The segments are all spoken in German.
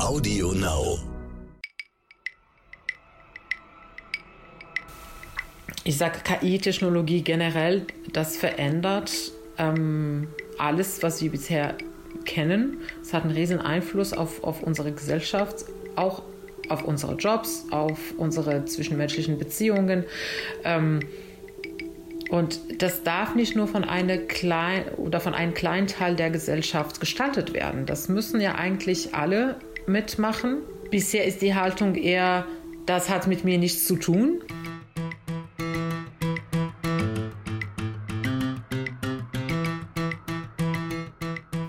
Audio Now. Ich sage KI-Technologie generell, das verändert ähm, alles, was wir bisher kennen. Es hat einen riesen Einfluss auf, auf unsere Gesellschaft, auch auf unsere Jobs, auf unsere zwischenmenschlichen Beziehungen. Ähm, und das darf nicht nur von, eine klein, oder von einem kleinen Teil der Gesellschaft gestaltet werden. Das müssen ja eigentlich alle mitmachen. Bisher ist die Haltung eher, das hat mit mir nichts zu tun.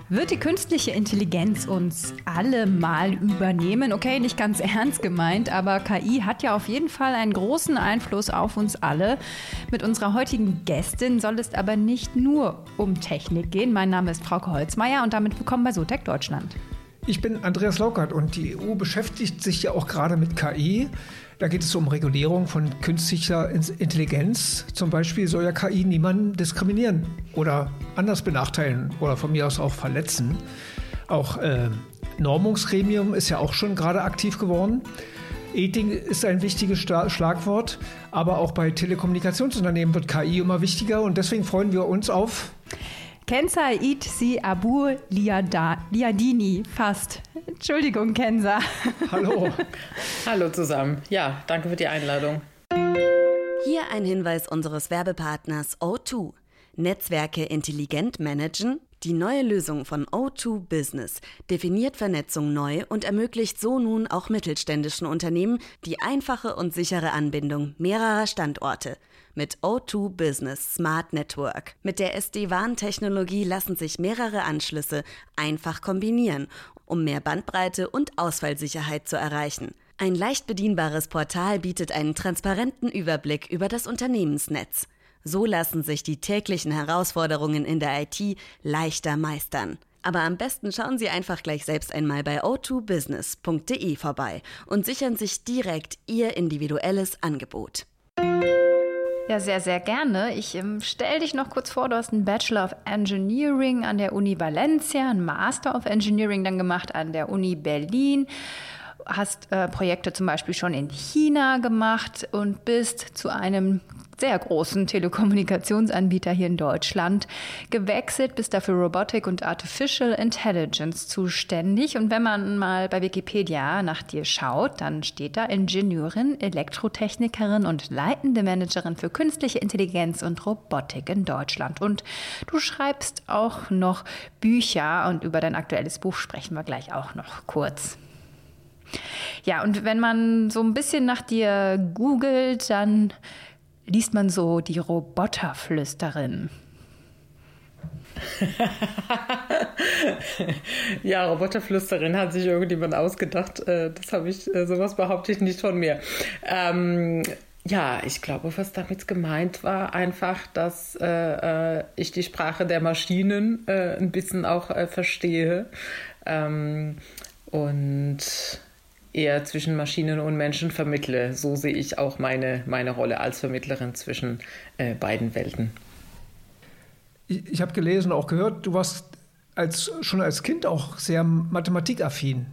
Wird die künstliche Intelligenz uns alle mal übernehmen? Okay, nicht ganz ernst gemeint, aber KI hat ja auf jeden Fall einen großen Einfluss auf uns alle. Mit unserer heutigen Gästin soll es aber nicht nur um Technik gehen. Mein Name ist Frauke Holzmeier und damit willkommen bei Sotec Deutschland. Ich bin Andreas Laukert und die EU beschäftigt sich ja auch gerade mit KI. Da geht es um Regulierung von künstlicher Intelligenz. Zum Beispiel soll ja KI niemanden diskriminieren oder anders benachteiligen oder von mir aus auch verletzen. Auch äh, Normungsgremium ist ja auch schon gerade aktiv geworden. Ethik ist ein wichtiges Schlagwort, aber auch bei Telekommunikationsunternehmen wird KI immer wichtiger und deswegen freuen wir uns auf Kenza Itzi Abu Liadini, fast. Entschuldigung, Kenza. Hallo. Hallo zusammen. Ja, danke für die Einladung. Hier ein Hinweis unseres Werbepartners O2. Netzwerke intelligent managen? Die neue Lösung von O2 Business definiert Vernetzung neu und ermöglicht so nun auch mittelständischen Unternehmen die einfache und sichere Anbindung mehrerer Standorte mit O2 Business Smart Network. Mit der SD-WAN-Technologie lassen sich mehrere Anschlüsse einfach kombinieren, um mehr Bandbreite und Ausfallsicherheit zu erreichen. Ein leicht bedienbares Portal bietet einen transparenten Überblick über das Unternehmensnetz. So lassen sich die täglichen Herausforderungen in der IT leichter meistern. Aber am besten schauen Sie einfach gleich selbst einmal bei o2business.de vorbei und sichern sich direkt Ihr individuelles Angebot. Ja, sehr, sehr gerne. Ich ähm, stelle dich noch kurz vor, du hast einen Bachelor of Engineering an der Uni Valencia, einen Master of Engineering dann gemacht an der Uni Berlin hast äh, Projekte zum Beispiel schon in China gemacht und bist zu einem sehr großen Telekommunikationsanbieter hier in Deutschland gewechselt, bist dafür Robotik und Artificial Intelligence zuständig. Und wenn man mal bei Wikipedia nach dir schaut, dann steht da Ingenieurin, Elektrotechnikerin und leitende Managerin für künstliche Intelligenz und Robotik in Deutschland. Und du schreibst auch noch Bücher und über dein aktuelles Buch sprechen wir gleich auch noch kurz. Ja, und wenn man so ein bisschen nach dir googelt, dann liest man so die Roboterflüsterin. ja, Roboterflüsterin hat sich irgendjemand ausgedacht. Äh, das habe ich, äh, sowas behaupte ich nicht von mir. Ähm, ja, ich glaube, was damit gemeint war, einfach, dass äh, äh ich die Sprache der Maschinen äh, ein bisschen auch äh, verstehe. Ähm, und eher zwischen Maschinen und Menschen vermittle. So sehe ich auch meine, meine Rolle als Vermittlerin zwischen äh, beiden Welten. Ich, ich habe gelesen, auch gehört, du warst als, schon als Kind auch sehr mathematikaffin.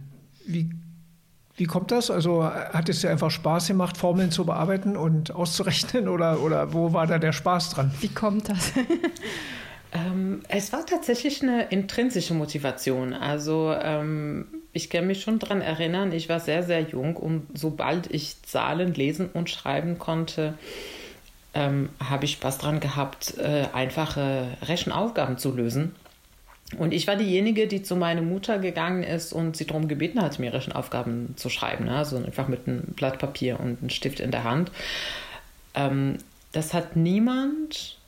Wie, wie kommt das? Also hat es dir einfach Spaß gemacht, Formeln zu bearbeiten und auszurechnen oder, oder wo war da der Spaß dran? Wie kommt das? ähm, es war tatsächlich eine intrinsische Motivation. Also ähm, ich kann mich schon daran erinnern, ich war sehr, sehr jung und sobald ich Zahlen lesen und schreiben konnte, ähm, habe ich Spaß daran gehabt, äh, einfache Rechenaufgaben zu lösen. Und ich war diejenige, die zu meiner Mutter gegangen ist und sie darum gebeten hat, mir Rechenaufgaben zu schreiben. Ne? Also einfach mit einem Blatt Papier und einem Stift in der Hand. Ähm, das hat niemand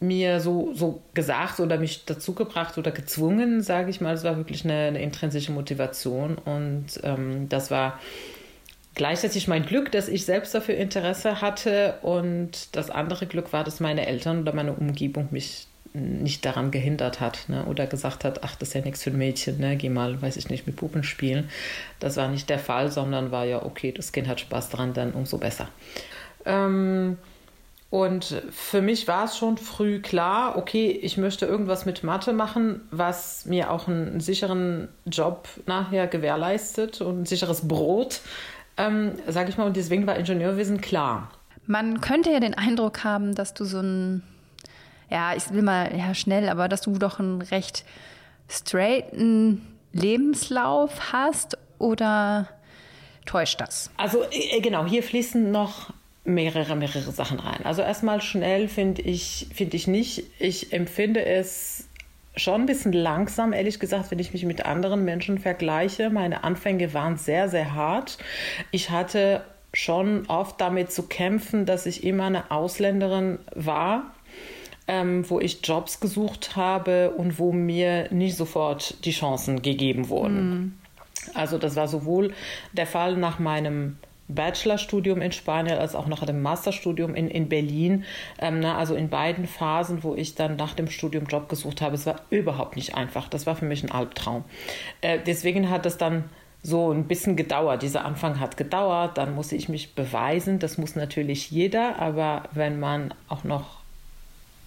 mir so, so gesagt oder mich dazu gebracht oder gezwungen, sage ich mal. Es war wirklich eine, eine intrinsische Motivation und ähm, das war gleichzeitig mein Glück, dass ich selbst dafür Interesse hatte und das andere Glück war, dass meine Eltern oder meine Umgebung mich nicht daran gehindert hat ne? oder gesagt hat, ach, das ist ja nichts für ein Mädchen, ne? geh mal, weiß ich nicht, mit Puppen spielen. Das war nicht der Fall, sondern war ja, okay, das Kind hat Spaß daran, dann umso besser. Ähm, Und für mich war es schon früh klar, okay, ich möchte irgendwas mit Mathe machen, was mir auch einen sicheren Job nachher gewährleistet und ein sicheres Brot, ähm, sage ich mal. Und deswegen war Ingenieurwesen klar. Man könnte ja den Eindruck haben, dass du so ein, ja, ich will mal ja schnell, aber dass du doch einen recht straighten Lebenslauf hast oder täuscht das? Also äh, genau, hier fließen noch mehrere, mehrere Sachen rein. Also erstmal schnell finde ich, finde ich nicht. Ich empfinde es schon ein bisschen langsam, ehrlich gesagt, wenn ich mich mit anderen Menschen vergleiche. Meine Anfänge waren sehr, sehr hart. Ich hatte schon oft damit zu kämpfen, dass ich immer eine Ausländerin war, ähm, wo ich Jobs gesucht habe und wo mir nicht sofort die Chancen gegeben wurden. Mhm. Also das war sowohl der Fall nach meinem Bachelorstudium in Spanien als auch nach dem Masterstudium in, in Berlin. Ähm, na, also in beiden Phasen, wo ich dann nach dem Studium Job gesucht habe. Es war überhaupt nicht einfach. Das war für mich ein Albtraum. Äh, deswegen hat es dann so ein bisschen gedauert. Dieser Anfang hat gedauert. Dann musste ich mich beweisen. Das muss natürlich jeder. Aber wenn man auch noch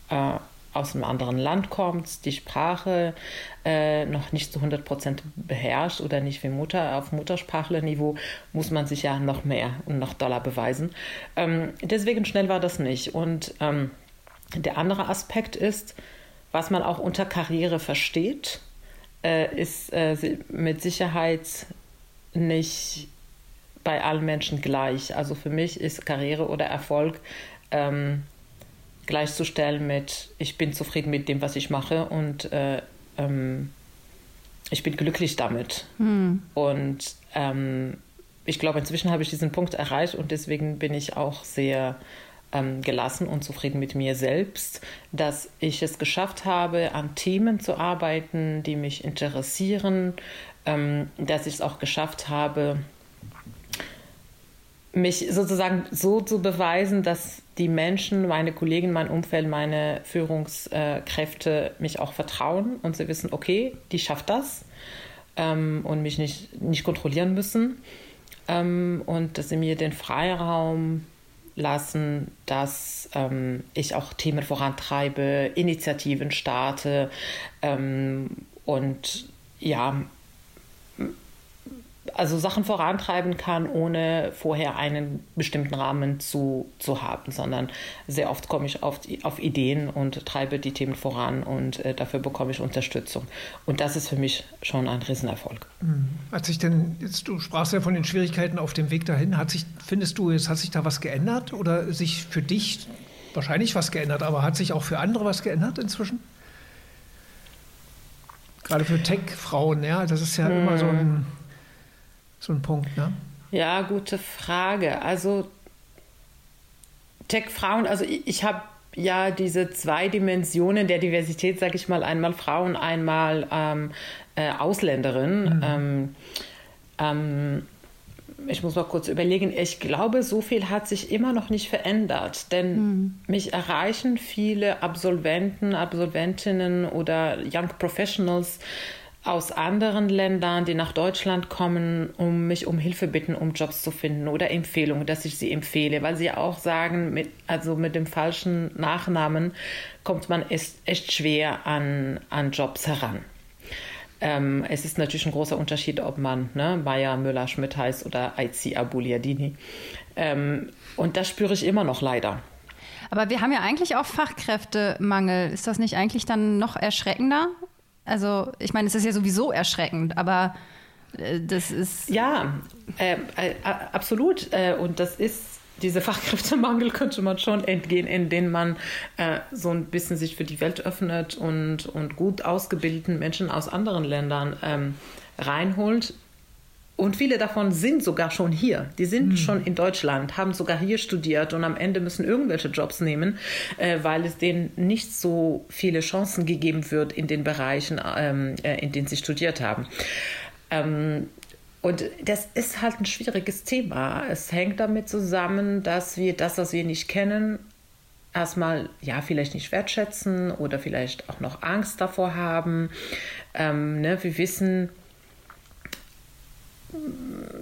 äh, aus einem anderen Land kommt, die Sprache äh, noch nicht zu 100 Prozent beherrscht oder nicht wie Mutter auf Muttersprachlerniveau, muss man sich ja noch mehr und noch doller beweisen. Ähm, deswegen schnell war das nicht. Und ähm, der andere Aspekt ist, was man auch unter Karriere versteht, äh, ist äh, mit Sicherheit nicht bei allen Menschen gleich. Also für mich ist Karriere oder Erfolg ähm, gleichzustellen mit, ich bin zufrieden mit dem, was ich mache und äh, ähm, ich bin glücklich damit. Hm. Und ähm, ich glaube, inzwischen habe ich diesen Punkt erreicht und deswegen bin ich auch sehr ähm, gelassen und zufrieden mit mir selbst, dass ich es geschafft habe, an Themen zu arbeiten, die mich interessieren, ähm, dass ich es auch geschafft habe, mich sozusagen so zu beweisen, dass die Menschen, meine Kollegen, mein Umfeld, meine Führungskräfte mich auch vertrauen und sie wissen, okay, die schafft das ähm, und mich nicht, nicht kontrollieren müssen ähm, und dass sie mir den Freiraum lassen, dass ähm, ich auch Themen vorantreibe, Initiativen starte ähm, und ja, also Sachen vorantreiben kann, ohne vorher einen bestimmten Rahmen zu, zu haben, sondern sehr oft komme ich auf, auf Ideen und treibe die Themen voran und äh, dafür bekomme ich Unterstützung. Und das ist für mich schon ein Riesenerfolg. Mhm. Hat sich denn, jetzt, du sprachst ja von den Schwierigkeiten auf dem Weg dahin, hat sich, findest du, es hat sich da was geändert oder sich für dich wahrscheinlich was geändert, aber hat sich auch für andere was geändert inzwischen? Gerade für Tech-Frauen, ja, das ist ja hm. immer so ein so ein Punkt, ne? Ja, gute Frage. Also Tech-Frauen, also ich, ich habe ja diese zwei Dimensionen der Diversität, sage ich mal, einmal Frauen, einmal ähm, äh, Ausländerin. Mhm. Ähm, ähm, ich muss mal kurz überlegen, ich glaube, so viel hat sich immer noch nicht verändert, denn mhm. mich erreichen viele Absolventen, Absolventinnen oder Young Professionals, aus anderen Ländern, die nach Deutschland kommen, um mich um Hilfe bitten, um Jobs zu finden oder Empfehlungen, dass ich sie empfehle, weil sie auch sagen, mit, also mit dem falschen Nachnamen kommt man echt, echt schwer an, an Jobs heran. Ähm, es ist natürlich ein großer Unterschied, ob man ne, Meier, Müller, Schmidt heißt oder Aizi Abuliadini. Ähm, und das spüre ich immer noch leider. Aber wir haben ja eigentlich auch Fachkräftemangel. Ist das nicht eigentlich dann noch erschreckender? Also, ich meine, es ist ja sowieso erschreckend, aber äh, das ist. Ja, äh, äh, absolut. Äh, und das ist. Diese Fachkräftemangel könnte man schon entgehen, indem man äh, so ein bisschen sich für die Welt öffnet und, und gut ausgebildeten Menschen aus anderen Ländern ähm, reinholt, und viele davon sind sogar schon hier. Die sind mhm. schon in Deutschland, haben sogar hier studiert und am Ende müssen irgendwelche Jobs nehmen, äh, weil es denen nicht so viele Chancen gegeben wird in den Bereichen, ähm, äh, in denen sie studiert haben. Ähm, und das ist halt ein schwieriges Thema. Es hängt damit zusammen, dass wir das, was wir nicht kennen, erstmal ja vielleicht nicht wertschätzen oder vielleicht auch noch Angst davor haben. Ähm, ne? Wir wissen,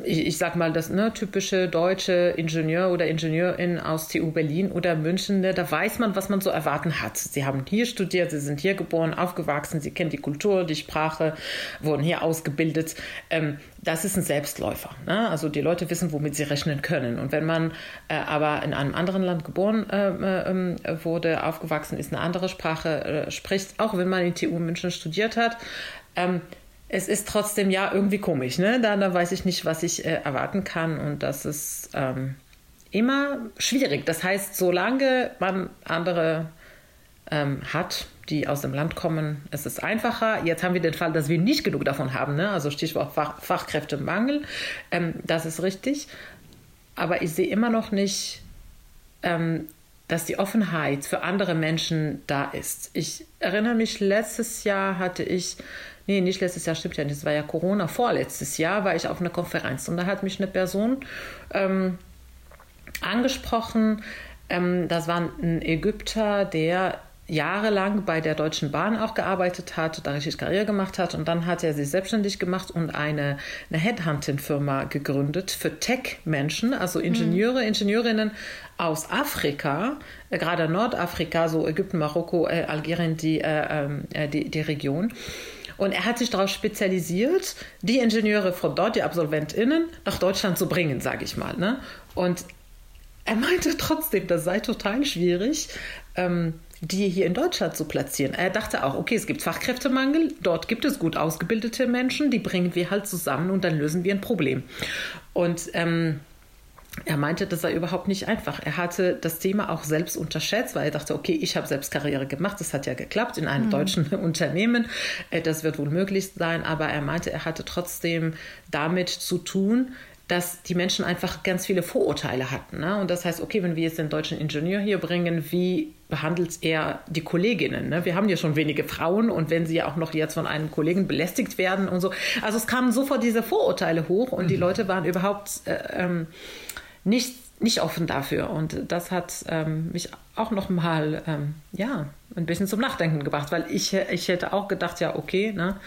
ich, ich sag mal, das ne, typische deutsche Ingenieur oder Ingenieurin aus TU Berlin oder München, ne, da weiß man, was man so erwarten hat. Sie haben hier studiert, sie sind hier geboren, aufgewachsen, sie kennen die Kultur, die Sprache, wurden hier ausgebildet. Ähm, das ist ein Selbstläufer. Ne? Also die Leute wissen, womit sie rechnen können. Und wenn man äh, aber in einem anderen Land geboren äh, äh, wurde, aufgewachsen ist, eine andere Sprache äh, spricht, auch wenn man in TU München studiert hat, ähm, es ist trotzdem ja irgendwie komisch. Ne? Da, da weiß ich nicht, was ich äh, erwarten kann. Und das ist ähm, immer schwierig. Das heißt, solange man andere ähm, hat, die aus dem Land kommen, ist es einfacher. Jetzt haben wir den Fall, dass wir nicht genug davon haben. Ne? Also Stichwort Fach, Fachkräftemangel. Ähm, das ist richtig. Aber ich sehe immer noch nicht, ähm, dass die Offenheit für andere Menschen da ist. Ich erinnere mich, letztes Jahr hatte ich nee, nicht letztes Jahr, stimmt ja nicht, das war ja Corona, vorletztes Jahr war ich auf einer Konferenz und da hat mich eine Person ähm, angesprochen, ähm, das war ein Ägypter, der jahrelang bei der Deutschen Bahn auch gearbeitet hat, da richtig Karriere gemacht hat und dann hat er sich selbstständig gemacht und eine, eine Headhunting-Firma gegründet für Tech-Menschen, also Ingenieure, mhm. Ingenieurinnen aus Afrika, äh, gerade Nordafrika, so Ägypten, Marokko, äh, Algerien, die, äh, ähm, äh die, die Region. Und er hat sich darauf spezialisiert, die Ingenieure von dort, die AbsolventInnen, nach Deutschland zu bringen, sage ich mal. Ne? Und er meinte trotzdem, das sei total schwierig, ähm, die hier in Deutschland zu platzieren. Er dachte auch, okay, es gibt Fachkräftemangel, dort gibt es gut ausgebildete Menschen, die bringen wir halt zusammen und dann lösen wir ein Problem. Und ähm, er meinte, das sei überhaupt nicht einfach. Er hatte das Thema auch selbst unterschätzt, weil er dachte, okay, ich habe selbst Karriere gemacht, das hat ja geklappt in einem mhm. deutschen Unternehmen, äh, das wird wohl möglich sein, aber er meinte, er hatte trotzdem damit zu tun, dass die Menschen einfach ganz viele Vorurteile hatten. Ne? Und das heißt, okay, wenn wir jetzt den deutschen Ingenieur hier bringen, wie behandelt er die Kolleginnen? Ne? Wir haben ja schon wenige Frauen und wenn sie ja auch noch jetzt von einem Kollegen belästigt werden und so. Also es kamen sofort diese Vorurteile hoch und mhm. die Leute waren überhaupt äh, ähm, nicht, nicht offen dafür. Und das hat ähm, mich auch noch mal ähm, ja, ein bisschen zum Nachdenken gebracht, weil ich, ich hätte auch gedacht, ja, okay, ne,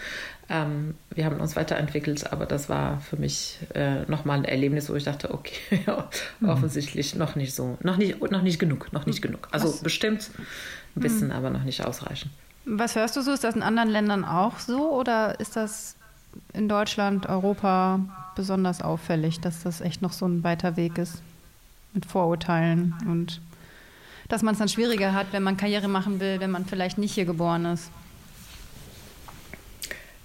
ähm, wir haben uns weiterentwickelt, aber das war für mich äh, nochmal ein Erlebnis, wo ich dachte, okay, mhm. offensichtlich noch nicht so, noch nicht, noch nicht genug, noch nicht genug. Also Was? bestimmt ein bisschen, mhm. aber noch nicht ausreichend. Was hörst du so? Ist das in anderen Ländern auch so oder ist das in Deutschland, Europa besonders auffällig, dass das echt noch so ein weiter Weg ist mit Vorurteilen und dass man es dann schwieriger hat, wenn man Karriere machen will, wenn man vielleicht nicht hier geboren ist.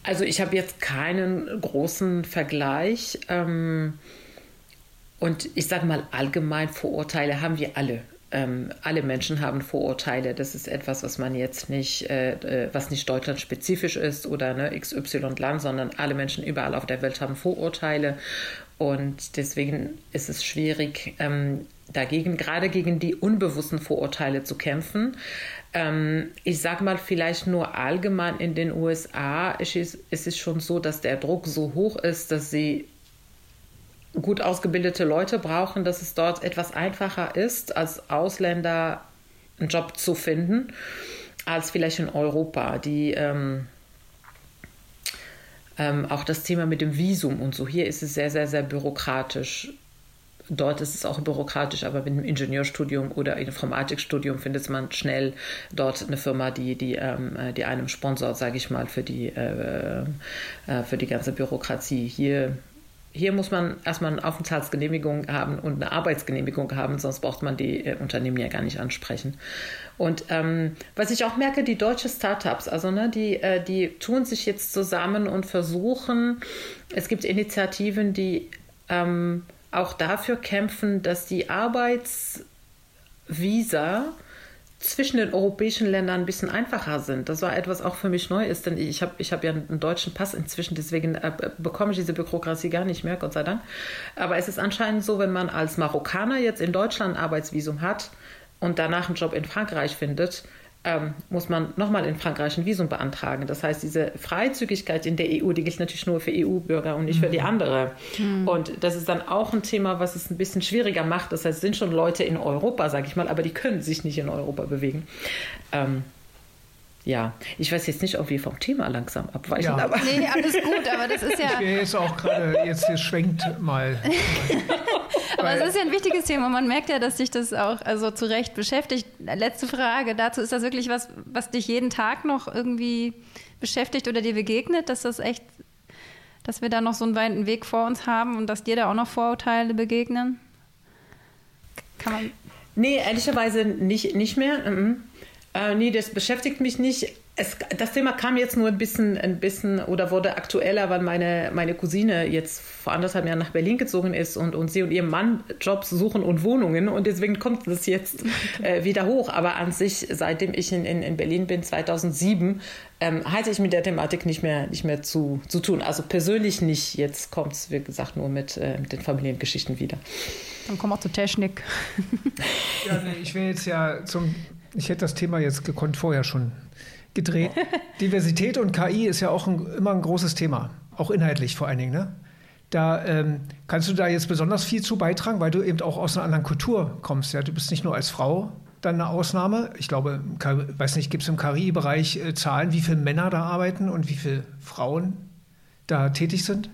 Also ich habe jetzt keinen großen Vergleich. Ähm, und ich sage mal, allgemein Vorurteile haben wir alle ähm, alle Menschen haben Vorurteile. Das ist etwas, was man jetzt nicht, äh, äh was nicht deutschlandspezifisch ist oder ne, XY-Land, sondern alle Menschen überall auf der Welt haben Vorurteile. Und deswegen ist es schwierig, ähm, dagegen, gerade gegen die unbewussten Vorurteile zu kämpfen. Ähm, ich sage mal vielleicht nur allgemein in den USA ist ist es schon so, dass der Druck so hoch ist, dass sie gut ausgebildete Leute brauchen, dass es dort etwas einfacher ist, als Ausländer einen Job zu finden, als vielleicht in Europa. Die ähm, ähm, auch das Thema mit dem Visum und so. Hier ist es sehr, sehr, sehr bürokratisch. Dort ist es auch bürokratisch, aber mit einem Ingenieurstudium oder Informatikstudium findet man schnell dort eine Firma, die, die, ähm, die einem sponsort, sage ich mal, für die, äh, äh, für die ganze Bürokratie. Hier hier muss man erstmal eine Aufenthaltsgenehmigung haben und eine Arbeitsgenehmigung haben, sonst braucht man die äh, Unternehmen ja gar nicht ansprechen. Und ähm, was ich auch merke, die deutschen Startups, also ne, die, äh, die tun sich jetzt zusammen und versuchen, es gibt Initiativen, die ähm, auch dafür kämpfen, dass die Arbeitsvisa zwischen den europäischen Ländern ein bisschen einfacher sind. Das war etwas auch für mich neu ist, denn ich habe ich hab ja einen deutschen Pass inzwischen, deswegen äh, bekomme ich diese Bürokratie gar nicht mehr, Gott sei Dank. Aber es ist anscheinend so, wenn man als Marokkaner jetzt in Deutschland ein Arbeitsvisum hat und danach einen Job in Frankreich findet, ähm, muss man nochmal in Frankreich ein Visum beantragen. Das heißt, diese Freizügigkeit in der EU, die gilt natürlich nur für EU-Bürger und nicht mhm. für die mhm. andere. Mhm. Und das ist dann auch ein Thema, was es ein bisschen schwieriger macht. Das heißt, es sind schon Leute in Europa, sage ich mal, aber die können sich nicht in Europa bewegen. Ähm, ja, ich weiß jetzt nicht, ob wir vom Thema langsam abweichen. Ja. Aber nee, alles gut, aber das ist ja. Ich wäre jetzt auch gerade, jetzt hier schwenkt mal. aber es ist ja ein wichtiges Thema. Man merkt ja, dass dich das auch also zu Recht beschäftigt. Letzte Frage dazu: Ist das wirklich was, was dich jeden Tag noch irgendwie beschäftigt oder dir begegnet, dass das echt, dass wir da noch so einen weiten Weg vor uns haben und dass dir da auch noch Vorurteile begegnen? Kann man. Nee, ehrlicherweise nicht, nicht mehr. Mhm. Äh, nee, das beschäftigt mich nicht. Es, das Thema kam jetzt nur ein bisschen, ein bisschen oder wurde aktueller, weil meine, meine Cousine jetzt vor anderthalb Jahren nach Berlin gezogen ist und, und sie und ihr Mann Jobs suchen und Wohnungen und deswegen kommt das jetzt äh, wieder hoch. Aber an sich, seitdem ich in, in, in Berlin bin, 2007, ähm, hatte ich mit der Thematik nicht mehr, nicht mehr zu, zu tun. Also persönlich nicht. Jetzt kommt es, wie gesagt, nur mit, äh, mit den Familiengeschichten wieder. Dann kommen wir zur Technik. ja, nee, ich will jetzt ja zum ich hätte das Thema jetzt gekonnt vorher schon gedreht. Diversität und KI ist ja auch ein, immer ein großes Thema, auch inhaltlich vor allen Dingen. Ne? Da ähm, kannst du da jetzt besonders viel zu beitragen, weil du eben auch aus einer anderen Kultur kommst. Ja? Du bist nicht nur als Frau dann eine Ausnahme. Ich glaube, weiß nicht, gibt es im KI-Bereich äh, Zahlen, wie viele Männer da arbeiten und wie viele Frauen da tätig sind?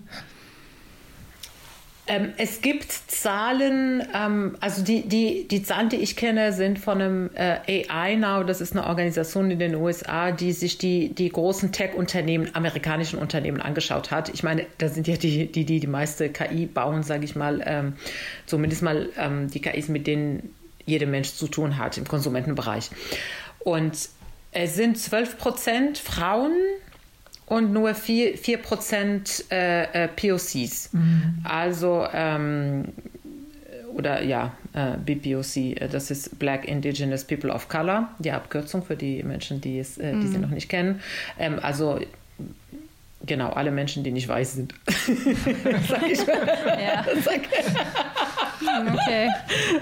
Ähm, es gibt Zahlen, ähm, also die, die, die Zahlen, die ich kenne, sind von einem äh, AI Now. Das ist eine Organisation in den USA, die sich die, die großen Tech-Unternehmen, amerikanischen Unternehmen angeschaut hat. Ich meine, da sind ja die, die, die, die meiste KI bauen, sage ich mal, ähm, zumindest mal ähm, die KIs, mit denen jeder Mensch zu tun hat im Konsumentenbereich. Und es sind 12 Prozent Frauen und nur 4%, 4 äh, äh, POCs. Mhm. Also, ähm, oder ja, äh, BPOC, äh, das ist Black Indigenous People of Color, die Abkürzung für die Menschen, die, es, äh, die mhm. sie noch nicht kennen. Ähm, also, genau, alle Menschen, die nicht weiß sind. Sag ich mal. Ja. Sag, okay.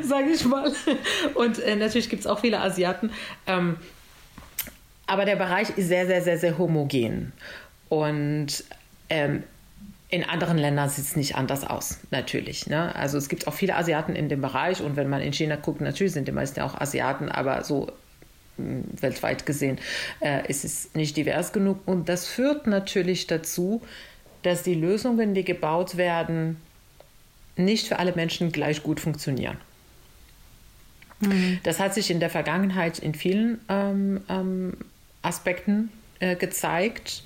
Sag ich mal. Und äh, natürlich gibt es auch viele Asiaten. Ähm, aber der Bereich ist sehr, sehr, sehr, sehr homogen. Und ähm, in anderen Ländern sieht es nicht anders aus, natürlich. Ne? Also es gibt auch viele Asiaten in dem Bereich und wenn man in China guckt, natürlich sind die meisten auch Asiaten, aber so hm, weltweit gesehen äh, ist es nicht divers genug. Und das führt natürlich dazu, dass die Lösungen, die gebaut werden, nicht für alle Menschen gleich gut funktionieren. Mhm. Das hat sich in der Vergangenheit in vielen ähm, ähm, Aspekten äh, gezeigt.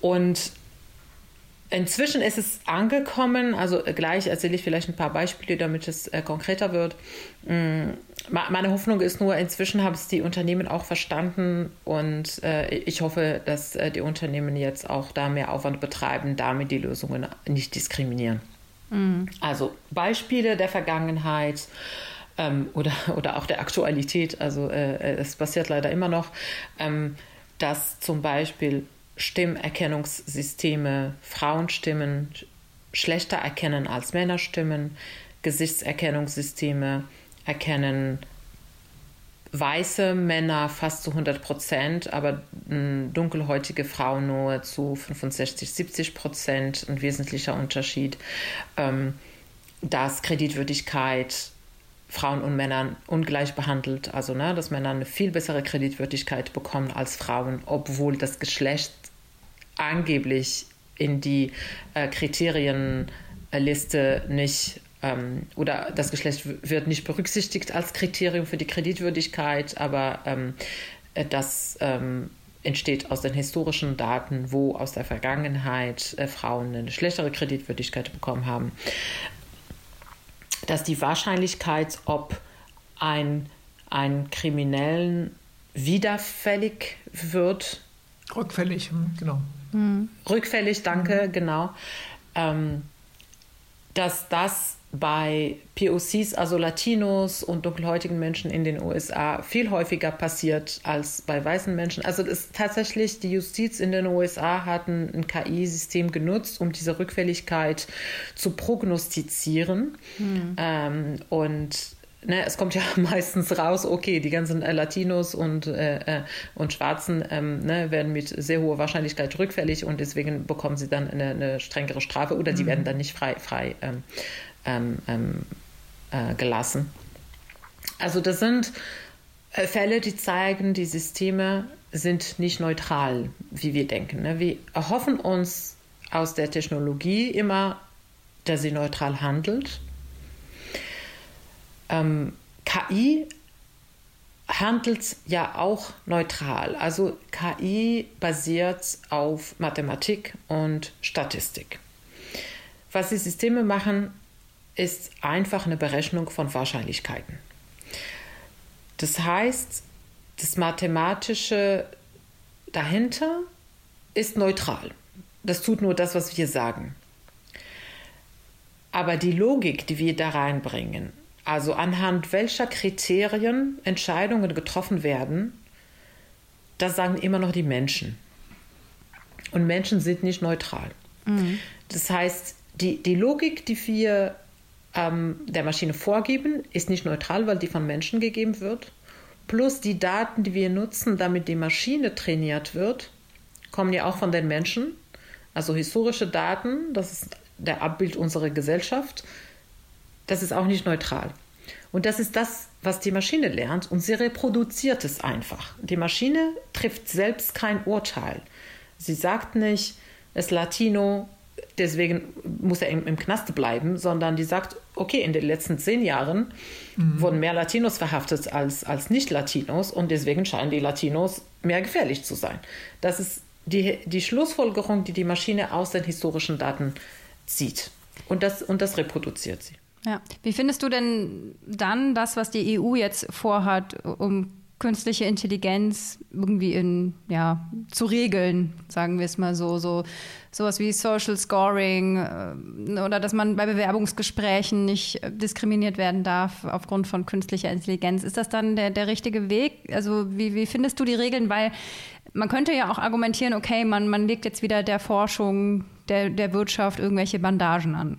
Und inzwischen ist es angekommen, also gleich erzähle ich vielleicht ein paar Beispiele, damit es äh, konkreter wird. Mm, meine Hoffnung ist nur, inzwischen haben es die Unternehmen auch verstanden und äh, ich hoffe, dass äh, die Unternehmen jetzt auch da mehr Aufwand betreiben, damit die Lösungen nicht diskriminieren. Mhm. Also Beispiele der Vergangenheit ähm, oder, oder auch der Aktualität, also äh, äh, es passiert leider immer noch, ähm, dass zum Beispiel Stimmerkennungssysteme Frauenstimmen schlechter erkennen als Männerstimmen, Gesichtserkennungssysteme erkennen weiße Männer fast zu 100 Prozent, aber dunkelhäutige Frauen nur zu 65, 70 Prozent. Ein wesentlicher Unterschied, ähm, dass Kreditwürdigkeit Frauen und Männern ungleich behandelt, also ne, dass Männer eine viel bessere Kreditwürdigkeit bekommen als Frauen, obwohl das Geschlecht angeblich in die äh, Kriterienliste nicht ähm, oder das Geschlecht wird nicht berücksichtigt als Kriterium für die Kreditwürdigkeit, aber ähm, äh, das ähm, entsteht aus den historischen Daten, wo aus der Vergangenheit äh, Frauen eine schlechtere Kreditwürdigkeit bekommen haben dass die Wahrscheinlichkeit, ob ein, ein Kriminellen widerfällig wird. Rückfällig, hm, genau. Mhm. Rückfällig, danke, mhm. genau. Ähm, dass das bei POCs, also Latinos und dunkelhäutigen Menschen in den USA, viel häufiger passiert als bei weißen Menschen. Also ist tatsächlich die Justiz in den USA hat ein, ein KI-System genutzt, um diese Rückfälligkeit zu prognostizieren. Mhm. Ähm, und ne, es kommt ja meistens raus, okay, die ganzen äh, Latinos und, äh, äh, und Schwarzen ähm, ne, werden mit sehr hoher Wahrscheinlichkeit rückfällig und deswegen bekommen sie dann eine, eine strengere Strafe oder mhm. die werden dann nicht frei, frei ähm, ähm, ähm, äh, gelassen. Also das sind äh, Fälle, die zeigen, die Systeme sind nicht neutral, wie wir denken. Ne? Wir erhoffen uns aus der Technologie immer, dass sie neutral handelt. Ähm, KI handelt ja auch neutral. Also KI basiert auf Mathematik und Statistik. Was die Systeme machen, ist einfach eine Berechnung von Wahrscheinlichkeiten. Das heißt, das Mathematische dahinter ist neutral. Das tut nur das, was wir sagen. Aber die Logik, die wir da reinbringen, also anhand welcher Kriterien Entscheidungen getroffen werden, das sagen immer noch die Menschen. Und Menschen sind nicht neutral. Mhm. Das heißt, die, die Logik, die wir ähm, der Maschine vorgeben, ist nicht neutral, weil die von Menschen gegeben wird. Plus die Daten, die wir nutzen, damit die Maschine trainiert wird, kommen ja auch von den Menschen. Also historische Daten, das ist der Abbild unserer Gesellschaft, das ist auch nicht neutral. Und das ist das, was die Maschine lernt und sie reproduziert es einfach. Die Maschine trifft selbst kein Urteil. Sie sagt nicht, es Latino, deswegen muss er im, im Knast bleiben, sondern die sagt, okay, in den letzten zehn Jahren mhm. wurden mehr Latinos verhaftet als, als Nicht-Latinos und deswegen scheinen die Latinos mehr gefährlich zu sein. Das ist die, die Schlussfolgerung, die die Maschine aus den historischen Daten zieht. Und das, und das reproduziert sie. Ja. Wie findest du denn dann das, was die EU jetzt vorhat, um künstliche Intelligenz irgendwie in, ja, zu regeln, sagen wir es mal so, so sowas wie Social Scoring äh, oder dass man bei Bewerbungsgesprächen nicht diskriminiert werden darf aufgrund von künstlicher Intelligenz. Ist das dann der, der richtige Weg? Also wie, wie findest du die Regeln? Weil man könnte ja auch argumentieren, okay, man, man legt jetzt wieder der Forschung, der, der Wirtschaft irgendwelche Bandagen an.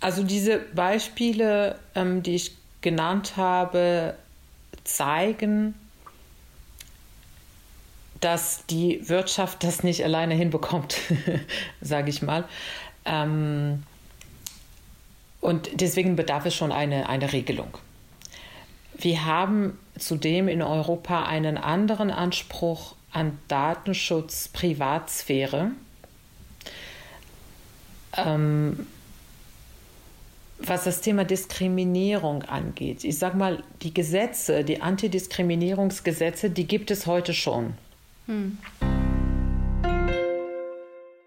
Also diese Beispiele, ähm, die ich genannt habe, zeigen, dass die Wirtschaft das nicht alleine hinbekommt, sage ich mal. Ähm, und deswegen bedarf es schon eine, eine Regelung. Wir haben zudem in Europa einen anderen Anspruch an Datenschutz, Privatsphäre. Ähm, was das Thema Diskriminierung angeht. Ich sage mal, die Gesetze, die Antidiskriminierungsgesetze, die gibt es heute schon. Hm.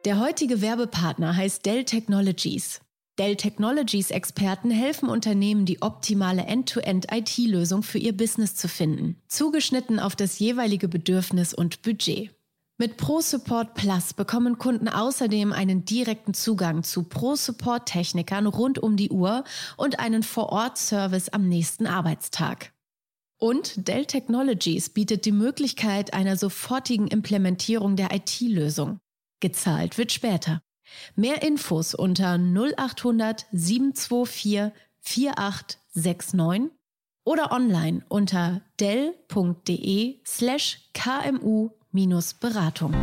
Der heutige Werbepartner heißt Dell Technologies. Dell Technologies Experten helfen Unternehmen, die optimale End-to-End-IT-Lösung für ihr Business zu finden, zugeschnitten auf das jeweilige Bedürfnis und Budget. Mit ProSupport Plus bekommen Kunden außerdem einen direkten Zugang zu ProSupport-Technikern rund um die Uhr und einen Vor-Ort-Service am nächsten Arbeitstag. Und Dell Technologies bietet die Möglichkeit einer sofortigen Implementierung der IT-Lösung. Gezahlt wird später. Mehr Infos unter 0800 724 4869 oder online unter dell.de slash kmu beratung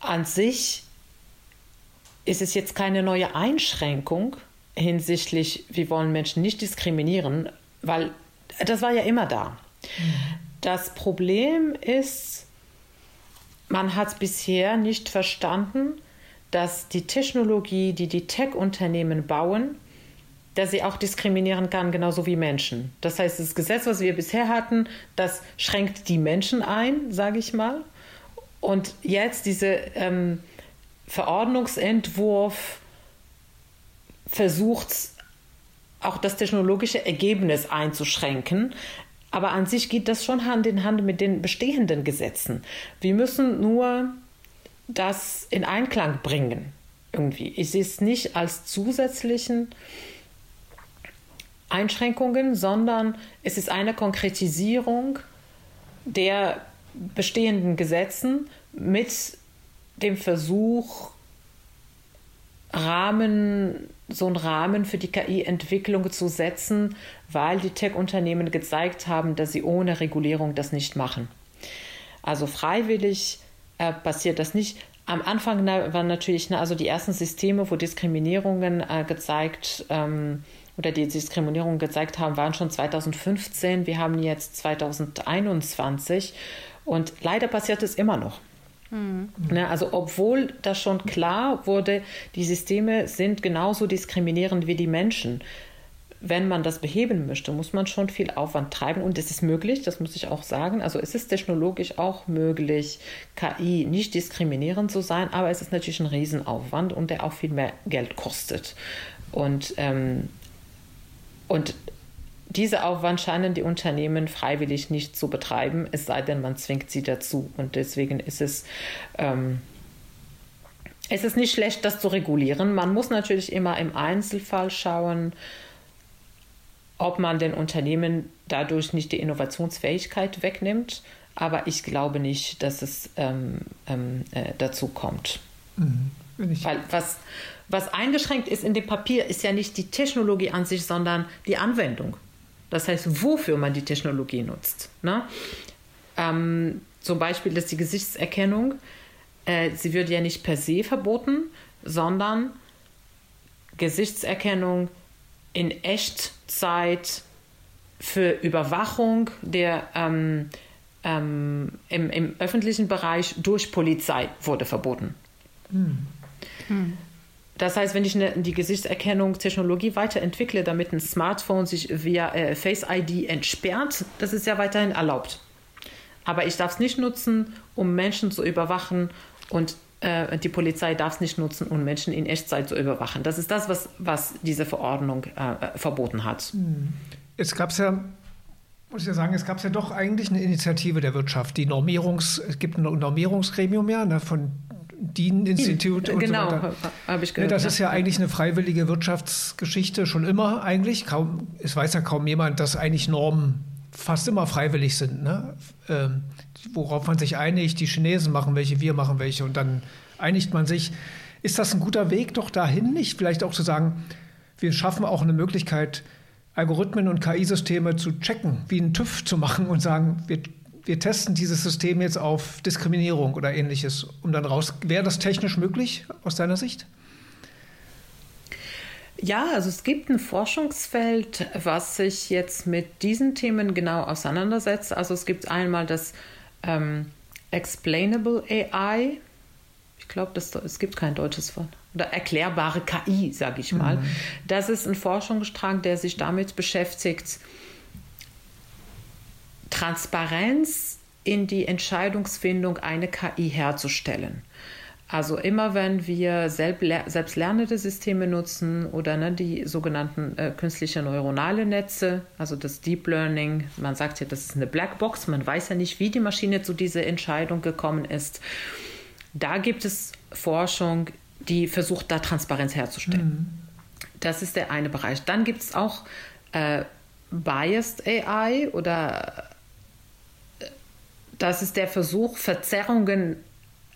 An sich ist es jetzt keine neue Einschränkung hinsichtlich, wir wollen Menschen nicht diskriminieren, weil das war ja immer da. Das Problem ist, man hat bisher nicht verstanden, dass die Technologie, die die Tech-Unternehmen bauen, dass sie auch diskriminieren kann, genauso wie Menschen. Das heißt, das Gesetz, was wir bisher hatten, das schränkt die Menschen ein, sage ich mal. Und jetzt dieser ähm, Verordnungsentwurf versucht auch das technologische Ergebnis einzuschränken. Aber an sich geht das schon Hand in Hand mit den bestehenden Gesetzen. Wir müssen nur das in Einklang bringen. Irgendwie. Ich sehe es nicht als zusätzlichen Einschränkungen, sondern es ist eine Konkretisierung der bestehenden Gesetzen mit dem Versuch, Rahmen, so einen Rahmen für die KI-Entwicklung zu setzen, weil die Tech-Unternehmen gezeigt haben, dass sie ohne Regulierung das nicht machen. Also freiwillig äh, passiert das nicht. Am Anfang waren natürlich ne, also die ersten Systeme, wo Diskriminierungen äh, gezeigt ähm, oder die Diskriminierung gezeigt haben, waren schon 2015. Wir haben jetzt 2021 und leider passiert es immer noch. Mhm. Also obwohl das schon klar wurde, die Systeme sind genauso diskriminierend wie die Menschen. Wenn man das beheben möchte, muss man schon viel Aufwand treiben und es ist möglich, das muss ich auch sagen. Also es ist technologisch auch möglich, KI nicht diskriminierend zu sein, aber es ist natürlich ein Riesenaufwand und der auch viel mehr Geld kostet. Und, ähm, und diese Aufwand scheinen die Unternehmen freiwillig nicht zu betreiben, es sei denn, man zwingt sie dazu. Und deswegen ist es, ähm, es ist nicht schlecht, das zu regulieren. Man muss natürlich immer im Einzelfall schauen, ob man den Unternehmen dadurch nicht die Innovationsfähigkeit wegnimmt. Aber ich glaube nicht, dass es ähm, ähm, äh, dazu kommt. Mhm. Weil was, was eingeschränkt ist in dem Papier, ist ja nicht die Technologie an sich, sondern die Anwendung. Das heißt, wofür man die Technologie nutzt. Ne? Ähm, zum Beispiel ist die Gesichtserkennung, äh, sie wird ja nicht per se verboten, sondern Gesichtserkennung in Echtzeit für Überwachung der ähm, ähm, im, im, öffentlichen Bereich durch Polizei wurde verboten. Hm. Hm. Das heißt, wenn ich eine, die Gesichtserkennung-Technologie weiterentwickle, damit ein Smartphone sich via äh, Face ID entsperrt, das ist ja weiterhin erlaubt. Aber ich darf es nicht nutzen, um Menschen zu überwachen und äh, die Polizei darf es nicht nutzen, um Menschen in Echtzeit zu überwachen. Das ist das, was, was diese Verordnung äh, verboten hat. Es gab ja muss ich ja sagen, es gab ja doch eigentlich eine Initiative der Wirtschaft. Die Normierungs, es gibt ein Normierungsgremium ja, ne, von DIN-Institut und genau, so weiter. habe ich gehört. Das ist ja eigentlich eine freiwillige Wirtschaftsgeschichte schon immer eigentlich. Kaum, es weiß ja kaum jemand, dass eigentlich Normen fast immer freiwillig sind. Ne? Ähm, worauf man sich einigt, die Chinesen machen welche, wir machen welche und dann einigt man sich. Ist das ein guter Weg doch dahin nicht? Vielleicht auch zu sagen, wir schaffen auch eine Möglichkeit, Algorithmen und KI-Systeme zu checken, wie ein TÜV zu machen und sagen, wir wir testen dieses System jetzt auf Diskriminierung oder ähnliches, um dann raus. Wäre das technisch möglich aus deiner Sicht? Ja, also es gibt ein Forschungsfeld, was sich jetzt mit diesen Themen genau auseinandersetzt. Also es gibt einmal das ähm, Explainable AI. Ich glaube, es gibt kein deutsches Wort. Oder erklärbare KI, sage ich mal. Mhm. Das ist ein Forschungsstrang, der sich damit beschäftigt, Transparenz in die Entscheidungsfindung eine KI herzustellen. Also immer wenn wir selbstlernende Systeme nutzen oder ne, die sogenannten äh, künstliche neuronale Netze, also das Deep Learning, man sagt ja, das ist eine Blackbox, man weiß ja nicht, wie die Maschine zu dieser Entscheidung gekommen ist. Da gibt es Forschung, die versucht, da Transparenz herzustellen. Mhm. Das ist der eine Bereich. Dann gibt es auch äh, Biased AI oder das ist der Versuch, Verzerrungen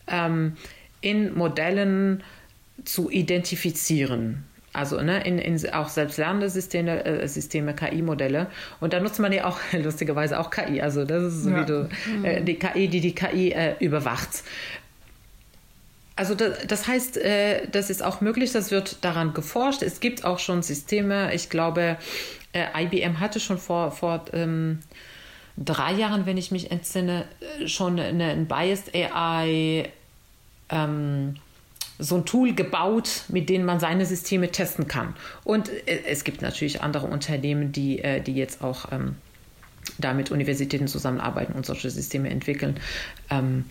ähm, in Modellen zu identifizieren. Also ne, in, in auch selbstlernende Systeme, äh, Systeme KI-Modelle. Und da nutzt man ja auch lustigerweise auch KI. Also das ist so ja. wie du, äh, die KI, die die KI äh, überwacht. Also das, das heißt, äh, das ist auch möglich, das wird daran geforscht. Es gibt auch schon Systeme, ich glaube, äh, IBM hatte schon vor, vor ähm, drei Jahren, wenn ich mich entsinne, schon eine, ein Biased AI, ähm, so ein Tool gebaut, mit dem man seine Systeme testen kann. Und äh, es gibt natürlich andere Unternehmen, die, äh, die jetzt auch ähm, da mit Universitäten zusammenarbeiten und solche Systeme entwickeln. Ähm,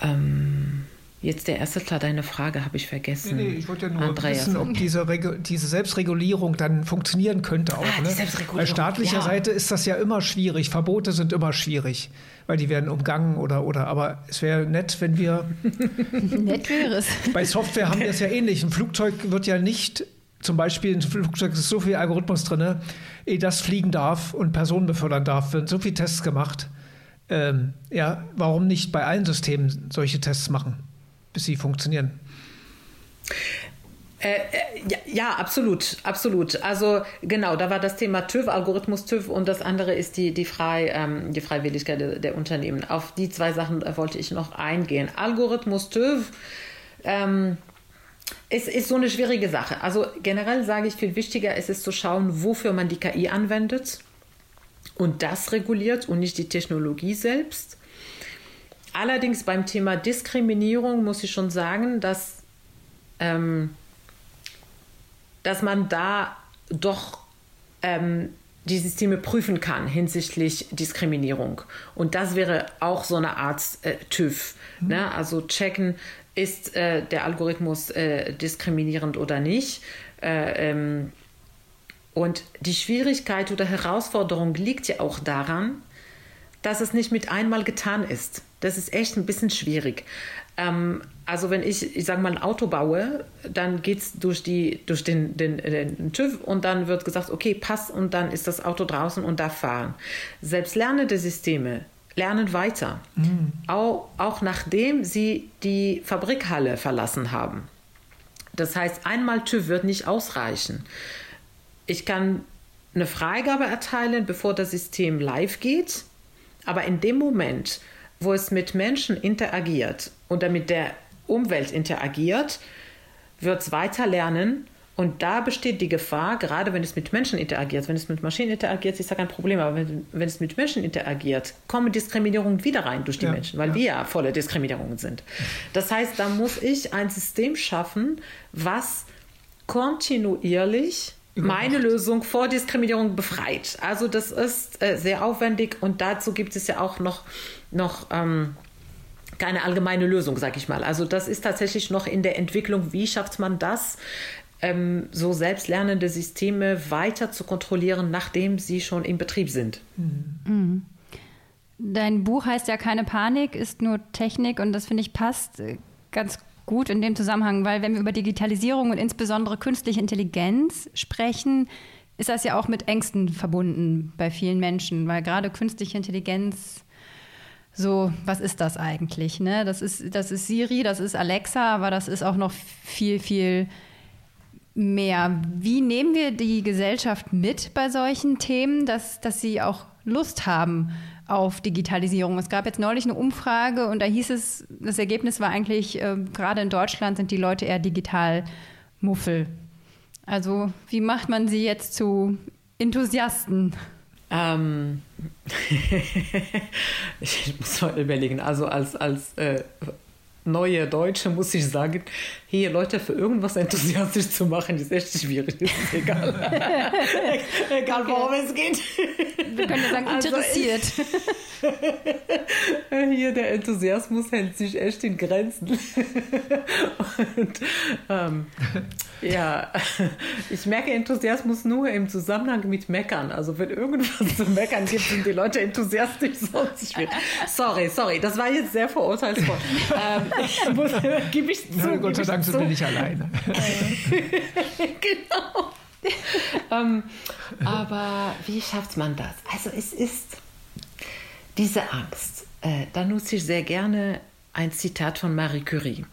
ähm, Jetzt der erste Teil deiner Frage habe ich vergessen. Nee, nee, ich wollte ja nur Andreas. wissen, ob diese, diese, Selbstregulierung dann funktionieren könnte auch. Ah, ne? Bei staatlicher ja. Seite ist das ja immer schwierig. Verbote sind immer schwierig, weil die werden umgangen oder oder. Aber es wäre nett, wenn wir. nett wäre es. Bei Software haben wir es ja ähnlich. Ein Flugzeug wird ja nicht zum Beispiel ein Flugzeug ist so viel Algorithmus drin, ehe das fliegen darf und Personen befördern darf, werden so viele Tests gemacht. Ähm, ja, warum nicht bei allen Systemen solche Tests machen? Bis sie funktionieren. Äh, äh, ja, ja, absolut, absolut. Also genau, da war das Thema TÜV, Algorithmus TÜV und das andere ist die, die, Frei, ähm, die Freiwilligkeit der, der, Unternehmen. Auf die zwei Sachen wollte ich noch eingehen. Algorithmus TÜV, ähm, es ist so eine schwierige Sache. Also generell sage ich, viel wichtiger ist es zu schauen, wofür man die KI anwendet und das reguliert und nicht die Technologie selbst. Allerdings beim Thema Diskriminierung muss ich schon sagen, dass, ähm, dass man da doch ähm, die Systeme prüfen kann hinsichtlich Diskriminierung. Und das wäre auch so eine Art äh, TÜV. Mhm. Ne? Also checken, ist äh, der Algorithmus äh, diskriminierend oder nicht. Äh, ähm, und die Schwierigkeit oder Herausforderung liegt ja auch daran, dass es nicht mit einmal getan ist. Das ist echt ein bisschen schwierig. Ähm, also wenn ich, ich sage mal, ein Auto baue, dann geht es durch, durch den, den, den TÜV und dann wird gesagt, okay, passt und dann ist das Auto draußen und darf fahren. Selbst lernende Systeme lernen weiter, mhm. auch, auch nachdem sie die Fabrikhalle verlassen haben. Das heißt, einmal TÜV wird nicht ausreichen. Ich kann eine Freigabe erteilen, bevor das System live geht, aber in dem Moment, wo es mit Menschen interagiert und damit der Umwelt interagiert, wird es weiter lernen. Und da besteht die Gefahr, gerade wenn es mit Menschen interagiert, wenn es mit Maschinen interagiert, ist ja kein Problem, aber wenn, wenn es mit Menschen interagiert, kommen Diskriminierungen wieder rein durch die ja, Menschen, weil ja. wir ja voller Diskriminierungen sind. Das heißt, da muss ich ein System schaffen, was kontinuierlich meine Lösung vor Diskriminierung befreit. Also das ist äh, sehr aufwendig und dazu gibt es ja auch noch, noch ähm, keine allgemeine Lösung, sag ich mal. Also das ist tatsächlich noch in der Entwicklung. Wie schafft man das, ähm, so selbstlernende Systeme weiter zu kontrollieren, nachdem sie schon im Betrieb sind? Mhm. Dein Buch heißt ja keine Panik, ist nur Technik und das finde ich passt äh, ganz gut in dem Zusammenhang, weil wenn wir über Digitalisierung und insbesondere künstliche Intelligenz sprechen, ist das ja auch mit Ängsten verbunden bei vielen Menschen, weil gerade künstliche Intelligenz so, was ist das eigentlich? Ne? Das, ist, das ist Siri, das ist Alexa, aber das ist auch noch viel, viel mehr. Wie nehmen wir die Gesellschaft mit bei solchen Themen, dass, dass sie auch Lust haben auf Digitalisierung? Es gab jetzt neulich eine Umfrage und da hieß es, das Ergebnis war eigentlich, äh, gerade in Deutschland sind die Leute eher digital Muffel. Also wie macht man sie jetzt zu Enthusiasten? Ähm, ich muss mal überlegen, also als, als äh, neue Deutsche muss ich sagen, hier Leute für irgendwas enthusiastisch zu machen, ist echt schwierig. Ist egal. egal, okay. worum es geht. Wir können ja sagen, also interessiert. Also hier der Enthusiasmus hält sich echt in Grenzen. Und ähm, ja, ich merke Enthusiasmus nur im Zusammenhang mit Meckern. Also wenn irgendwas zu meckern gibt, sind die Leute enthusiastisch, sonst schwierig. Sorry, sorry, das war jetzt sehr verurteilsvoll. ähm, muss, gebe ich zu. Gott sei Dank sind wir nicht alleine. genau. ähm, aber wie schafft man das? Also es ist diese Angst. Äh, da nutze ich sehr gerne ein Zitat von Marie Curie.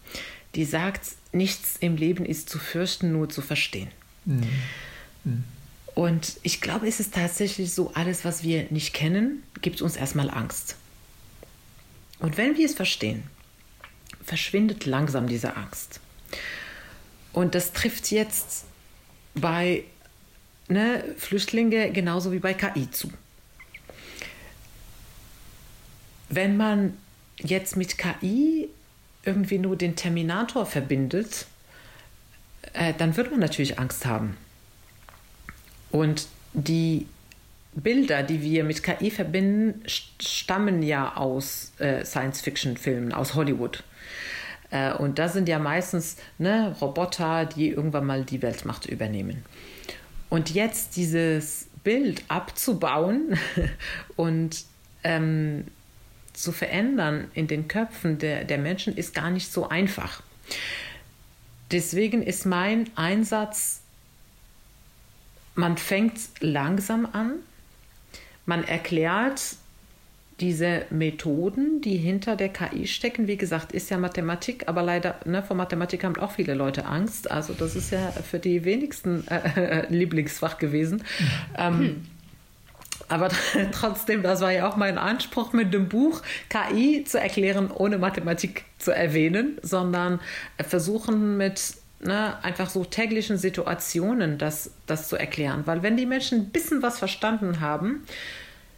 Die sagt, nichts im Leben ist zu fürchten, nur zu verstehen. Mhm. Mhm. Und ich glaube, es ist tatsächlich so, alles, was wir nicht kennen, gibt uns erstmal Angst. Und wenn wir es verstehen, verschwindet langsam diese Angst. Und das trifft jetzt bei ne, Flüchtlingen genauso wie bei KI zu. Wenn man jetzt mit KI irgendwie nur den Terminator verbindet, äh, dann wird man natürlich Angst haben. Und die Bilder, die wir mit KI verbinden, stammen ja aus äh, Science-Fiction-Filmen, aus Hollywood. Äh, und das sind ja meistens ne, Roboter, die irgendwann mal die Weltmacht übernehmen. Und jetzt dieses Bild abzubauen und ähm, zu verändern in den Köpfen der, der Menschen ist gar nicht so einfach. Deswegen ist mein Einsatz, man fängt langsam an, man erklärt diese Methoden, die hinter der KI stecken, wie gesagt, ist ja Mathematik, aber leider ne, vor Mathematik haben auch viele Leute Angst. Also das ist ja für die wenigsten äh, äh, Lieblingsfach gewesen. Ähm, hm. Aber trotzdem, das war ja auch mein Anspruch mit dem Buch, KI zu erklären, ohne Mathematik zu erwähnen, sondern versuchen mit ne, einfach so täglichen Situationen das, das zu erklären. Weil wenn die Menschen ein bisschen was verstanden haben,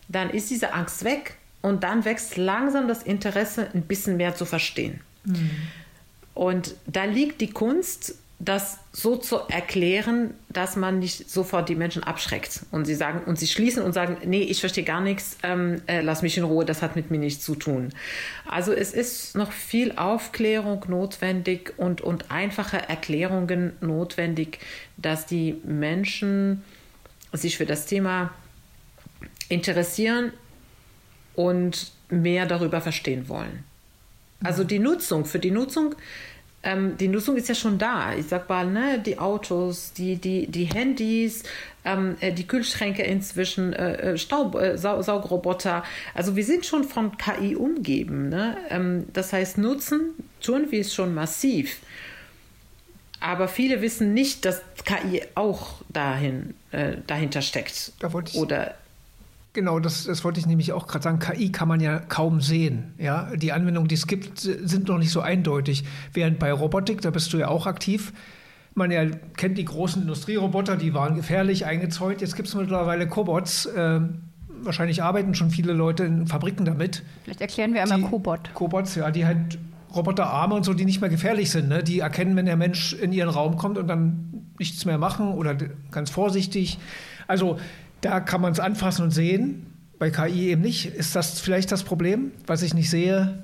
dann ist diese Angst weg und dann wächst langsam das Interesse, ein bisschen mehr zu verstehen. Mhm. Und da liegt die Kunst, das so zu erklären, dass man nicht sofort die Menschen abschreckt und sie sagen und sie schließen und sagen, nee, ich verstehe gar nichts, ähm, äh, lass mich in Ruhe, das hat mit mir nichts zu tun. Also es ist noch viel Aufklärung notwendig und, und einfache Erklärungen notwendig, dass die Menschen sich für das Thema interessieren und mehr darüber verstehen wollen. Also die Nutzung, für die Nutzung ähm, die Nutzung ist ja schon da. Ich sag mal, ne, die Autos, die, die, die Handys, ähm, äh, die Kühlschränke inzwischen, äh, äh Staubsaugroboter. Äh, also wir sind schon von KI umgeben. Ne? Ähm, das heißt, nutzen tun wir es schon massiv. Aber viele wissen nicht, dass KI auch dahin, äh, dahinter steckt. Da Oder Genau, das, das wollte ich nämlich auch gerade sagen. KI kann man ja kaum sehen. Ja? Die Anwendungen, die es gibt, sind noch nicht so eindeutig. Während bei Robotik, da bist du ja auch aktiv, man ja kennt die großen Industrieroboter, die waren gefährlich eingezäunt. Jetzt gibt es mittlerweile Cobots. Äh, wahrscheinlich arbeiten schon viele Leute in Fabriken damit. Vielleicht erklären wir einmal Cobot. Cobots, ja, die halt Roboterarme und so, die nicht mehr gefährlich sind. Ne? Die erkennen, wenn der Mensch in ihren Raum kommt und dann nichts mehr machen oder ganz vorsichtig. Also da kann man es anfassen und sehen. Bei KI eben nicht. Ist das vielleicht das Problem? Was ich nicht sehe,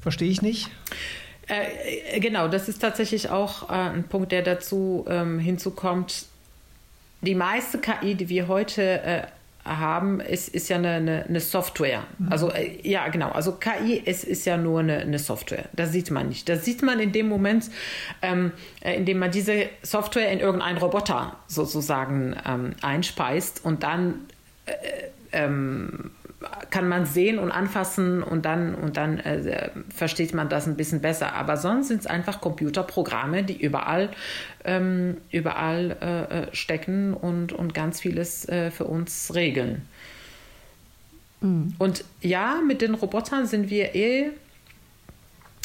verstehe ich nicht. Äh, genau, das ist tatsächlich auch äh, ein Punkt, der dazu ähm, hinzukommt. Die meiste KI, die wir heute äh, haben, ist, ist ja eine, eine, eine Software. Mhm. Also äh, ja, genau. Also KI ist, ist ja nur eine, eine, Software. Das sieht man nicht. Das sieht man in dem Moment, ähm, äh, in dem man diese Software in irgendeinen Roboter sozusagen ähm, einspeist und dann äh, ähm, kann man sehen und anfassen und dann, und dann äh, versteht man das ein bisschen besser. Aber sonst sind es einfach Computerprogramme, die überall, ähm, überall äh, äh, stecken und, und ganz vieles äh, für uns regeln. Mhm. Und ja, mit den Robotern sind wir eh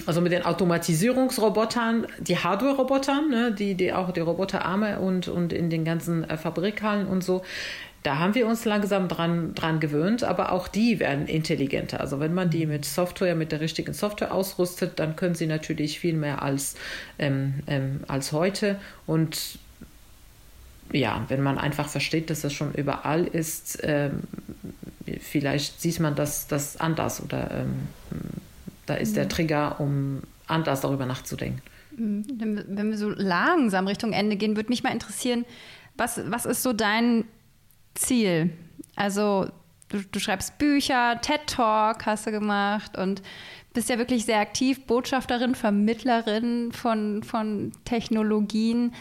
also mit den Automatisierungsrobotern, die Hardware-Robotern, ne, die, die auch die Roboterarme und, und in den ganzen äh, Fabrikhallen und so, da haben wir uns langsam dran, dran gewöhnt, aber auch die werden intelligenter. Also wenn man die mit Software, mit der richtigen Software ausrüstet, dann können sie natürlich viel mehr als, ähm, ähm, als heute. Und ja, wenn man einfach versteht, dass das schon überall ist, ähm, vielleicht sieht man das, das anders oder ähm, da ist mhm. der Trigger, um anders darüber nachzudenken. Mhm. Wenn wir so langsam Richtung Ende gehen, würde mich mal interessieren, was, was ist so dein Ziel? Also du, du schreibst Bücher, TED Talk hast du gemacht und bist ja wirklich sehr aktiv, Botschafterin, Vermittlerin von, von Technologien.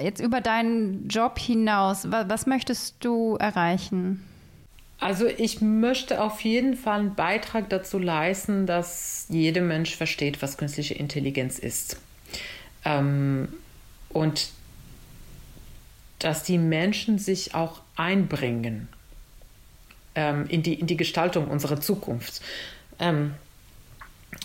Jetzt über deinen Job hinaus, was, was möchtest du erreichen? Also ich möchte auf jeden Fall einen Beitrag dazu leisten, dass jeder Mensch versteht, was künstliche Intelligenz ist. Ähm, und dass die Menschen sich auch einbringen ähm, in, die, in die Gestaltung unserer Zukunft. Ähm,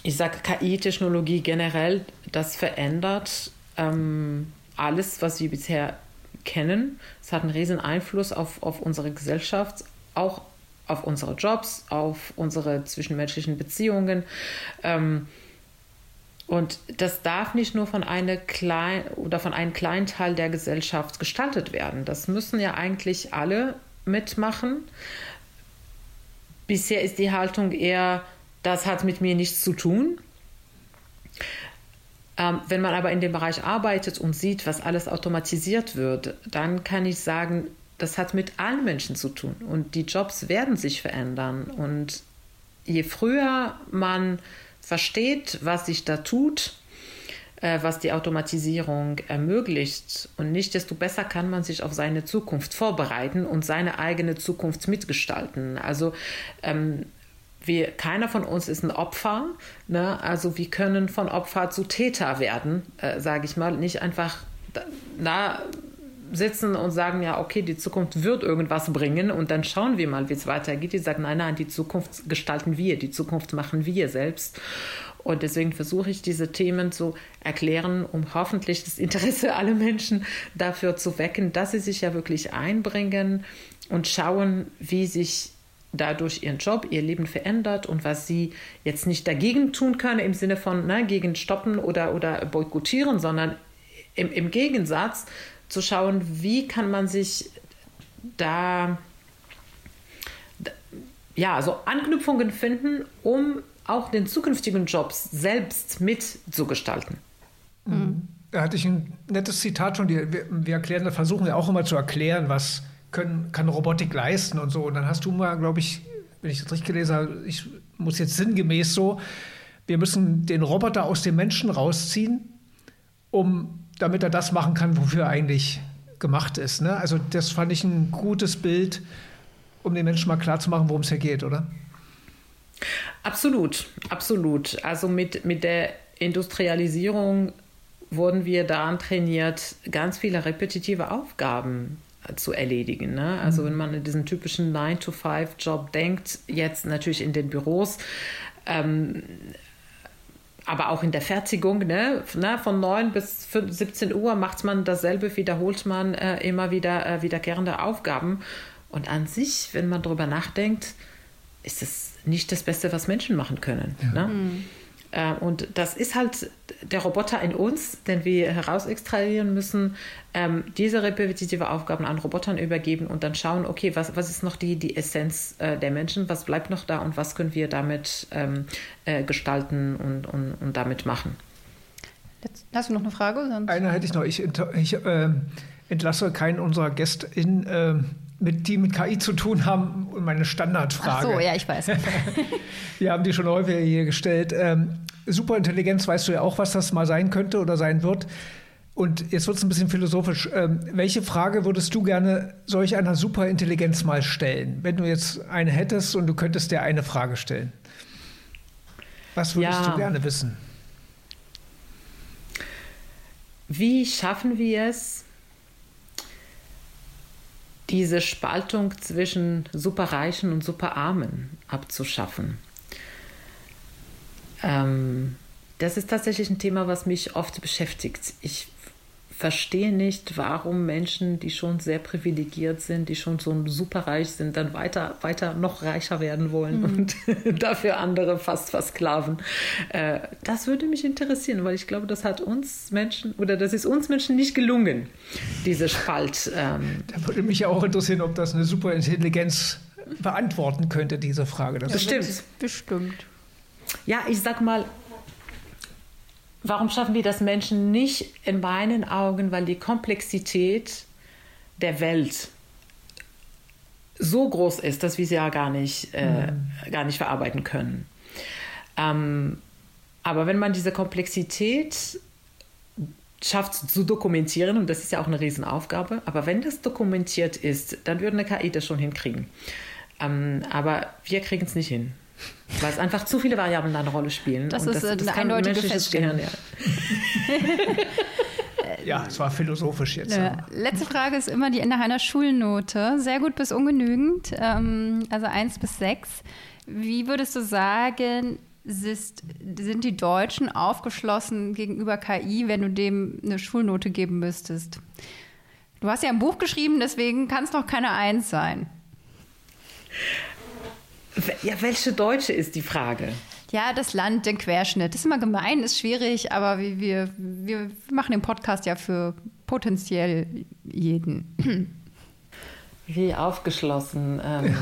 ich sage KI-Technologie generell, das verändert ähm, alles, was wir bisher kennen. Es hat einen riesen Einfluss auf, auf unsere Gesellschaft, auch auf unsere Jobs, auf unsere zwischenmenschlichen Beziehungen. Ähm, und das darf nicht nur von einer klein oder von einem kleinen Teil der Gesellschaft gestaltet werden. Das müssen ja eigentlich alle mitmachen. Bisher ist die Haltung eher, das hat mit mir nichts zu tun. Ähm, wenn man aber in dem Bereich arbeitet und sieht, was alles automatisiert wird, dann kann ich sagen, das hat mit allen Menschen zu tun und die Jobs werden sich verändern. Und je früher man versteht, was sich da tut, äh, was die Automatisierung ermöglicht und nicht desto besser kann man sich auf seine Zukunft vorbereiten und seine eigene Zukunft mitgestalten. Also ähm, wir, keiner von uns ist ein Opfer. Ne? Also wir können von Opfer zu Täter werden, äh, sage ich mal. Nicht einfach da, sitzen und sagen, ja, okay, die Zukunft wird irgendwas bringen und dann schauen wir mal, wie es weitergeht. Die sagen, nein, nein, die Zukunft gestalten wir, die Zukunft machen wir selbst. Und deswegen versuche ich diese Themen zu erklären, um hoffentlich das Interesse aller Menschen dafür zu wecken, dass sie sich ja wirklich einbringen und schauen, wie sich dadurch ihren Job, ihr Leben verändert und was sie jetzt nicht dagegen tun können im Sinne von ne, gegen stoppen oder, oder boykottieren, sondern im, im Gegensatz zu schauen, wie kann man sich da ja, so Anknüpfungen finden, um auch den zukünftigen Jobs selbst mitzugestalten. Mhm. Da hatte ich ein nettes Zitat schon. Wir, wir erklären, da versuchen wir auch immer zu erklären, was können, kann Robotik leisten und so. Und dann hast du mal, glaube ich, wenn ich das richtig gelesen habe, ich muss jetzt sinngemäß so, wir müssen den Roboter aus dem Menschen rausziehen, um, damit er das machen kann, wofür er eigentlich gemacht ist. Ne? Also das fand ich ein gutes Bild, um den Menschen mal klarzumachen, worum es hier geht, oder? Absolut, absolut. Also mit, mit der Industrialisierung wurden wir daran trainiert, ganz viele repetitive Aufgaben zu erledigen. Ne? Also mhm. wenn man in diesen typischen 9-to-5-Job denkt, jetzt natürlich in den Büros, ähm, aber auch in der Fertigung, ne? ne? von 9 bis 17 Uhr macht man dasselbe, wiederholt man äh, immer wieder äh, wiederkehrende Aufgaben. Und an sich, wenn man darüber nachdenkt, ist es nicht das Beste, was Menschen machen können. Ja. Ne? Mhm. Äh, und das ist halt der Roboter in uns, den wir herausextrahieren müssen, ähm, diese repetitive Aufgaben an Robotern übergeben und dann schauen, okay, was, was ist noch die, die Essenz äh, der Menschen, was bleibt noch da und was können wir damit ähm, äh, gestalten und, und, und damit machen. Jetzt, hast du noch eine Frage? Sonst? Eine hätte ich noch. Ich, ich äh, entlasse keinen unserer Gäste in ähm, mit, die mit KI zu tun haben, meine Standardfrage. Ach so, ja, ich weiß. Wir haben die schon häufiger hier gestellt. Ähm, Superintelligenz, weißt du ja auch, was das mal sein könnte oder sein wird. Und jetzt wird es ein bisschen philosophisch. Ähm, welche Frage würdest du gerne solch einer Superintelligenz mal stellen, wenn du jetzt eine hättest und du könntest dir eine Frage stellen? Was würdest ja. du gerne wissen? Wie schaffen wir es, diese Spaltung zwischen Superreichen und Superarmen abzuschaffen. Ähm, das ist tatsächlich ein Thema, was mich oft beschäftigt. Ich verstehe nicht, warum Menschen, die schon sehr privilegiert sind, die schon so superreich sind, dann weiter, weiter noch reicher werden wollen mhm. und dafür andere fast versklaven. Äh, das würde mich interessieren, weil ich glaube, das hat uns Menschen oder das ist uns Menschen nicht gelungen, diese Spalt. Ähm. Da würde mich ja auch interessieren, ob das eine Superintelligenz beantworten könnte, diese Frage. Das Bestimmt. Bestimmt. Ja, ich sag mal, Warum schaffen wir das Menschen nicht? In meinen Augen, weil die Komplexität der Welt so groß ist, dass wir sie ja gar nicht, äh, mhm. gar nicht verarbeiten können. Ähm, aber wenn man diese Komplexität schafft zu dokumentieren, und das ist ja auch eine Riesenaufgabe, aber wenn das dokumentiert ist, dann würde eine KI das schon hinkriegen. Ähm, aber wir kriegen es nicht hin. Weil es einfach zu viele Variablen da eine Rolle spielen. Das ist das, das eine eindeutige Feststellung. Gehirn, ja. ja, es war philosophisch jetzt. Ja. Letzte Frage ist immer die Ende einer Schulnote. Sehr gut bis ungenügend, ähm, also 1 bis 6. Wie würdest du sagen, sind die Deutschen aufgeschlossen gegenüber KI, wenn du dem eine Schulnote geben müsstest? Du hast ja ein Buch geschrieben, deswegen kann es noch keine Eins sein. Ja, welche Deutsche ist die Frage? Ja, das Land, den Querschnitt. Das ist immer gemein, ist schwierig, aber wir, wir, wir machen den Podcast ja für potenziell jeden. Wie aufgeschlossen. Ähm,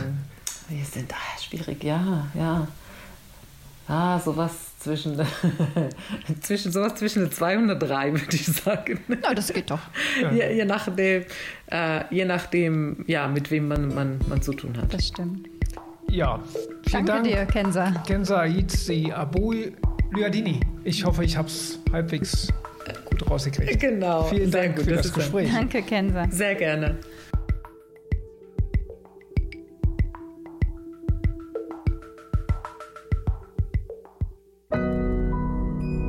wir sind ah, schwierig, ja, ja. Ah, sowas zwischen, zwischen sowas zwischen 203, würde ich sagen. Ja, das geht doch. Je, je nachdem, äh, je nachdem, ja, mit wem man, man, man zu tun hat. Das stimmt. Ja, vielen Danke Dank. dir, Kenza. Kenza Itzi Abui Lyadini. Ich hoffe, ich habe es halbwegs gut rausgekriegt. Genau. Vielen Dank gut, für das, das Gespräch. Danke, Kenza. Sehr gerne.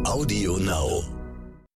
Audio Now.